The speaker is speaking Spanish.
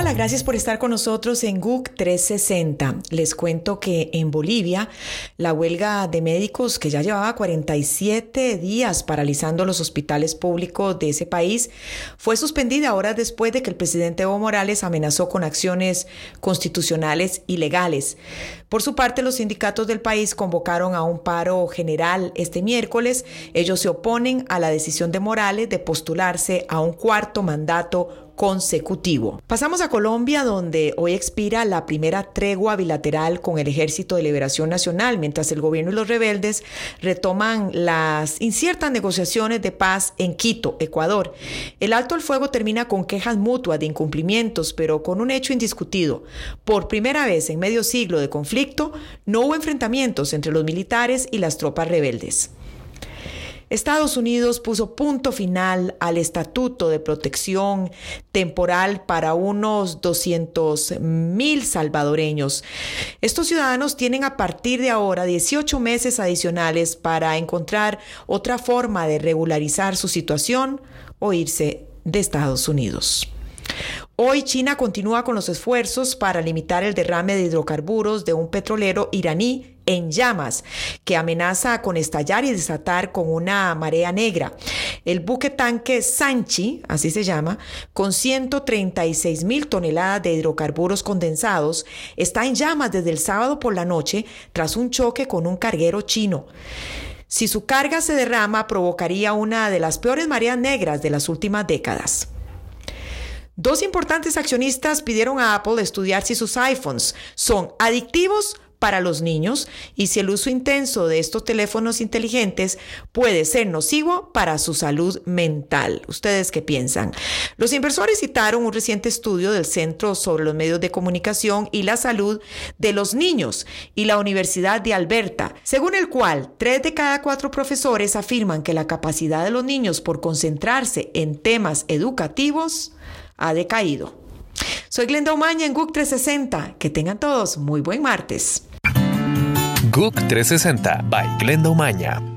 Hola, gracias por estar con nosotros en GUC 360. Les cuento que en Bolivia la huelga de médicos que ya llevaba 47 días paralizando los hospitales públicos de ese país fue suspendida horas después de que el presidente Evo Morales amenazó con acciones constitucionales ilegales. Por su parte, los sindicatos del país convocaron a un paro general este miércoles. Ellos se oponen a la decisión de Morales de postularse a un cuarto mandato consecutivo. Pasamos a Colombia, donde hoy expira la primera tregua bilateral con el Ejército de Liberación Nacional, mientras el gobierno y los rebeldes retoman las inciertas negociaciones de paz en Quito, Ecuador. El alto al fuego termina con quejas mutuas de incumplimientos, pero con un hecho indiscutido. Por primera vez en medio siglo de conflicto, no hubo enfrentamientos entre los militares y las tropas rebeldes. Estados Unidos puso punto final al Estatuto de Protección Temporal para unos 200 mil salvadoreños. Estos ciudadanos tienen a partir de ahora 18 meses adicionales para encontrar otra forma de regularizar su situación o irse de Estados Unidos. Hoy China continúa con los esfuerzos para limitar el derrame de hidrocarburos de un petrolero iraní en llamas que amenaza con estallar y desatar con una marea negra. El buque tanque Sanchi, así se llama, con 136 mil toneladas de hidrocarburos condensados, está en llamas desde el sábado por la noche tras un choque con un carguero chino. Si su carga se derrama, provocaría una de las peores mareas negras de las últimas décadas. Dos importantes accionistas pidieron a Apple estudiar si sus iPhones son adictivos para los niños y si el uso intenso de estos teléfonos inteligentes puede ser nocivo para su salud mental. ¿Ustedes qué piensan? Los inversores citaron un reciente estudio del Centro sobre los Medios de Comunicación y la Salud de los Niños y la Universidad de Alberta, según el cual tres de cada cuatro profesores afirman que la capacidad de los niños por concentrarse en temas educativos ha decaído. Soy Glenda Umaña en GUC 360. Que tengan todos muy buen martes. GUC 360 by Glenda Umaña.